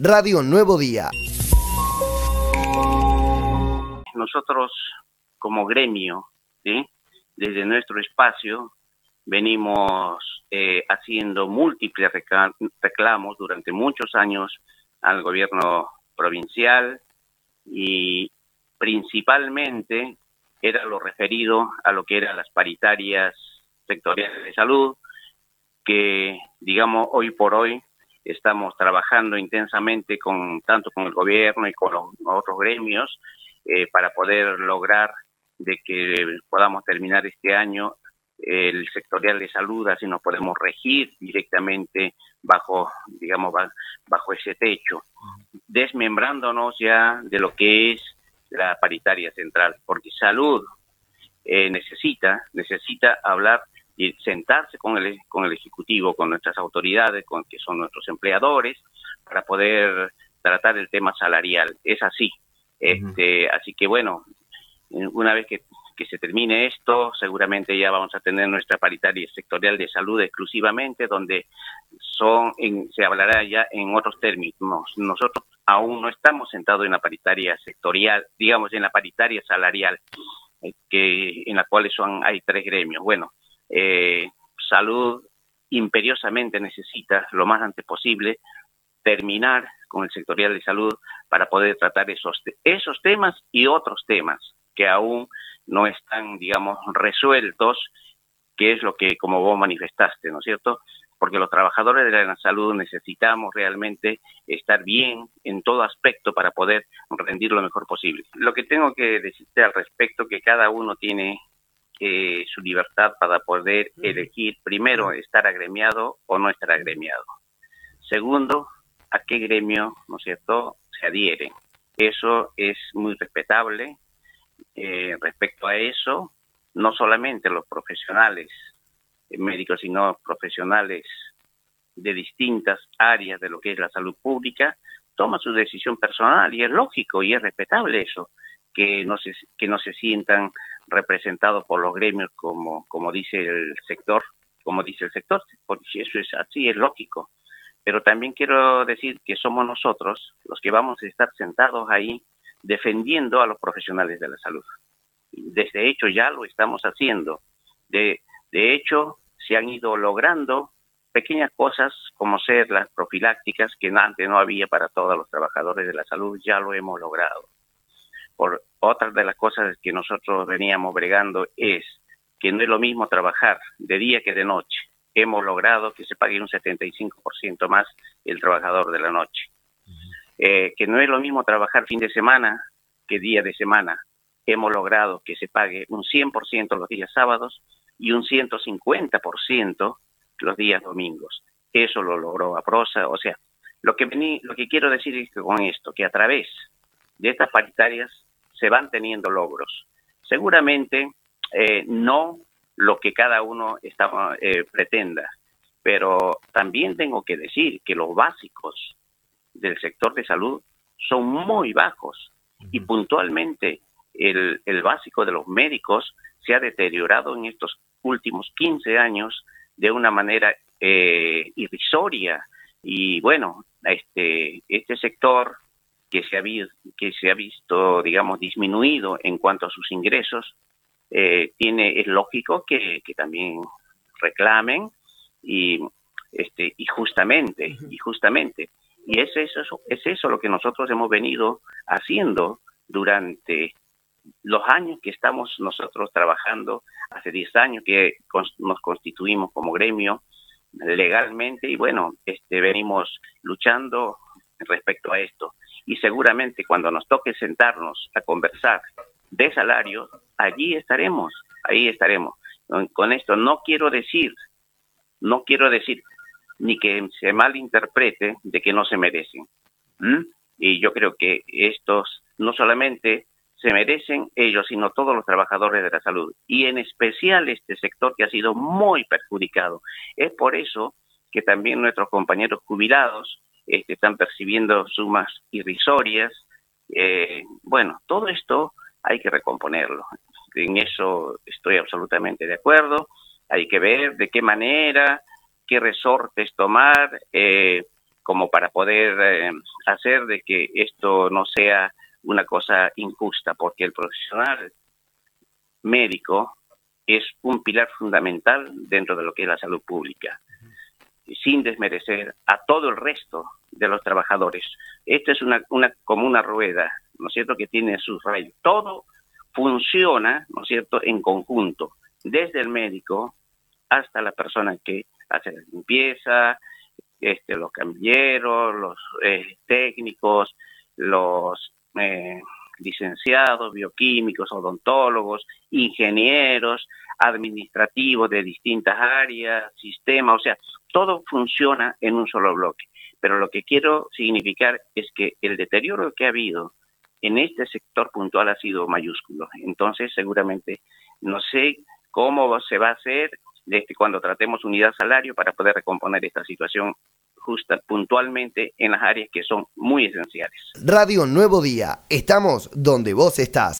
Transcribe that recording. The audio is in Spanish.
Radio Nuevo Día. Nosotros como gremio, desde nuestro espacio, venimos eh, haciendo múltiples reclamos durante muchos años al gobierno provincial y principalmente era lo referido a lo que eran las paritarias sectoriales de salud, que digamos hoy por hoy estamos trabajando intensamente con tanto con el gobierno y con los otros gremios eh, para poder lograr de que podamos terminar este año el sectorial de salud, así nos podemos regir directamente bajo, digamos, bajo ese techo, desmembrándonos ya de lo que es la paritaria central, porque salud eh, necesita, necesita hablar y sentarse con el, con el Ejecutivo, con nuestras autoridades, con que son nuestros empleadores, para poder tratar el tema salarial. Es así. Este, Así que bueno, una vez que que se termine esto, seguramente ya vamos a tener nuestra paritaria sectorial de salud exclusivamente, donde son se hablará ya en otros términos. Nosotros aún no estamos sentados en la paritaria sectorial, digamos en la paritaria salarial, eh, que en la cual son hay tres gremios. Bueno, eh, salud imperiosamente necesita lo más antes posible terminar con el sectorial de salud para poder tratar esos esos temas y otros temas que aún no están, digamos, resueltos, que es lo que, como vos manifestaste, ¿no es cierto? Porque los trabajadores de la salud necesitamos realmente estar bien en todo aspecto para poder rendir lo mejor posible. Lo que tengo que decirte al respecto, que cada uno tiene eh, su libertad para poder elegir, primero, estar agremiado o no estar agremiado. Segundo, a qué gremio, ¿no es cierto?, se adhieren. Eso es muy respetable, eh, respecto a eso, no solamente los profesionales médicos, sino profesionales de distintas áreas de lo que es la salud pública, toma su decisión personal y es lógico y es respetable eso, que no se, que no se sientan representados por los gremios como, como dice el sector, como dice el sector, porque eso es así, es lógico. Pero también quiero decir que somos nosotros los que vamos a estar sentados ahí defendiendo a los profesionales de la salud. Desde hecho ya lo estamos haciendo. De, de hecho, se han ido logrando pequeñas cosas como ser las profilácticas que antes no había para todos los trabajadores de la salud, ya lo hemos logrado. Por otra de las cosas que nosotros veníamos bregando es que no es lo mismo trabajar de día que de noche. Hemos logrado que se pague un 75% más el trabajador de la noche. Eh, que no es lo mismo trabajar fin de semana que día de semana. Hemos logrado que se pague un 100% los días sábados y un 150% los días domingos. Eso lo logró a prosa. O sea, lo que, vení, lo que quiero decir es que con esto, que a través de estas paritarias se van teniendo logros. Seguramente eh, no lo que cada uno está, eh, pretenda, pero también tengo que decir que los básicos del sector de salud son muy bajos y puntualmente el, el básico de los médicos se ha deteriorado en estos últimos 15 años de una manera eh, irrisoria y bueno, este, este sector que se, ha, que se ha visto, digamos, disminuido en cuanto a sus ingresos, eh, tiene, es lógico que, que también reclamen y, este, y justamente, y justamente, y es eso, es eso lo que nosotros hemos venido haciendo durante los años que estamos nosotros trabajando, hace 10 años que nos constituimos como gremio legalmente y bueno, este venimos luchando respecto a esto. Y seguramente cuando nos toque sentarnos a conversar de salarios, allí estaremos, ahí estaremos. Con esto no quiero decir, no quiero decir ni que se malinterprete de que no se merecen. Y yo creo que estos no solamente se merecen ellos, sino todos los trabajadores de la salud, y en especial este sector que ha sido muy perjudicado. Es por eso que también nuestros compañeros jubilados este, están percibiendo sumas irrisorias. Eh, bueno, todo esto hay que recomponerlo. En eso estoy absolutamente de acuerdo. Hay que ver de qué manera qué resortes tomar, eh, como para poder eh, hacer de que esto no sea una cosa injusta, porque el profesional médico es un pilar fundamental dentro de lo que es la salud pública, sin desmerecer a todo el resto de los trabajadores. Esto es una, una como una rueda, ¿no es cierto?, que tiene sus rayos. Todo funciona, ¿no es cierto?, en conjunto, desde el médico hasta la persona que hace la limpieza, este, los camilleros, los eh, técnicos, los eh, licenciados, bioquímicos, odontólogos, ingenieros, administrativos de distintas áreas, sistemas, o sea, todo funciona en un solo bloque. Pero lo que quiero significar es que el deterioro que ha habido en este sector puntual ha sido mayúsculo. Entonces, seguramente, no sé cómo se va a hacer este, cuando tratemos unidad salario para poder recomponer esta situación justa puntualmente en las áreas que son muy esenciales. Radio Nuevo Día, estamos donde vos estás.